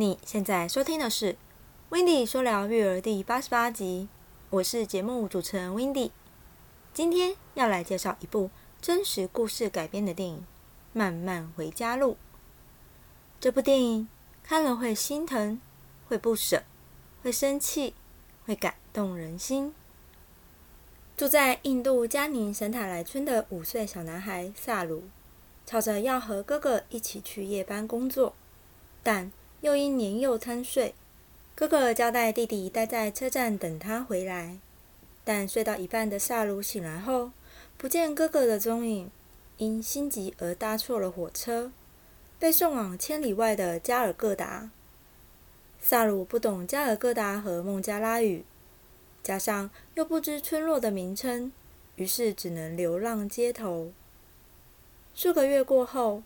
你现在收听的是《w i n d y 说聊育儿》第八十八集，我是节目主持人 w i n d y 今天要来介绍一部真实故事改编的电影《慢慢回家路》。这部电影看了会心疼，会不舍，会生气，会感动人心。住在印度加宁神塔莱村的五岁小男孩萨鲁，吵着要和哥哥一起去夜班工作，但又因年幼贪睡，哥哥交代弟弟待在车站等他回来。但睡到一半的萨鲁醒来后，不见哥哥的踪影，因心急而搭错了火车，被送往千里外的加尔各答。萨鲁不懂加尔各答和孟加拉语，加上又不知村落的名称，于是只能流浪街头。数个月过后，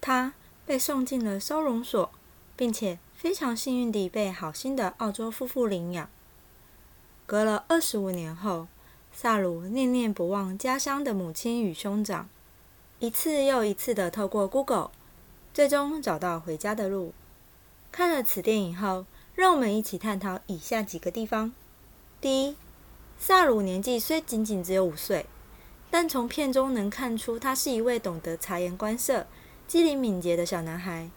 他被送进了收容所。并且非常幸运地被好心的澳洲夫妇领养。隔了二十五年后，萨鲁念念不忘家乡的母亲与兄长，一次又一次的透过 Google，最终找到回家的路。看了此电影后，让我们一起探讨以下几个地方：第一，萨鲁年纪虽仅仅只有五岁，但从片中能看出他是一位懂得察言观色、机灵敏捷的小男孩。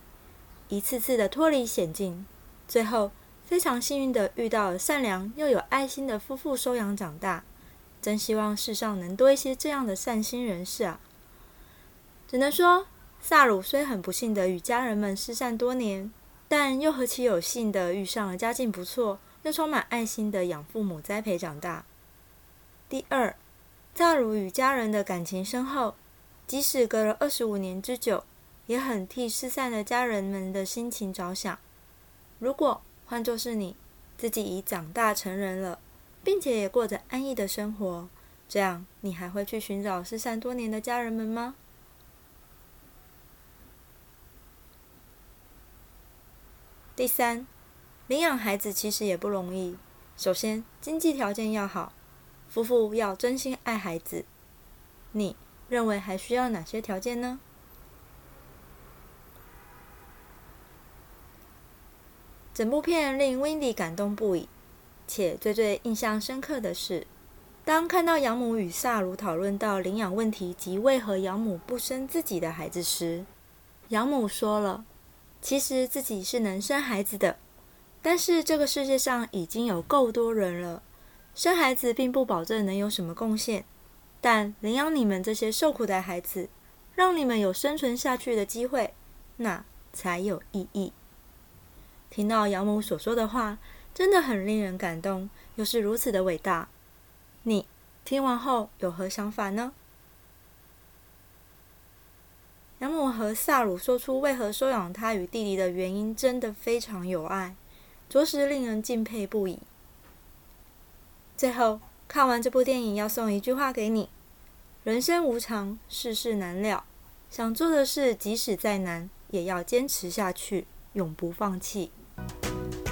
一次次的脱离险境，最后非常幸运的遇到了善良又有爱心的夫妇收养长大。真希望世上能多一些这样的善心人士啊！只能说，萨鲁虽很不幸的与家人们失散多年，但又何其有幸的遇上了家境不错又充满爱心的养父母栽培长大。第二，萨鲁与家人的感情深厚，即使隔了二十五年之久。也很替失散的家人们的心情着想。如果换作是你，自己已长大成人了，并且也过着安逸的生活，这样你还会去寻找失散多年的家人们吗？第三，领养孩子其实也不容易。首先，经济条件要好，夫妇要真心爱孩子。你认为还需要哪些条件呢？整部片令 Wendy 感动不已，且最最印象深刻的是，当看到养母与萨鲁讨论到领养问题及为何养母不生自己的孩子时，养母说了：“其实自己是能生孩子的，但是这个世界上已经有够多人了，生孩子并不保证能有什么贡献，但领养你们这些受苦的孩子，让你们有生存下去的机会，那才有意义。”听到养母所说的话，真的很令人感动，又是如此的伟大。你听完后有何想法呢？养母和萨鲁说出为何收养他与弟弟的原因，真的非常有爱，着实令人敬佩不已。最后，看完这部电影，要送一句话给你：人生无常，世事难料，想做的事即使再难，也要坚持下去，永不放弃。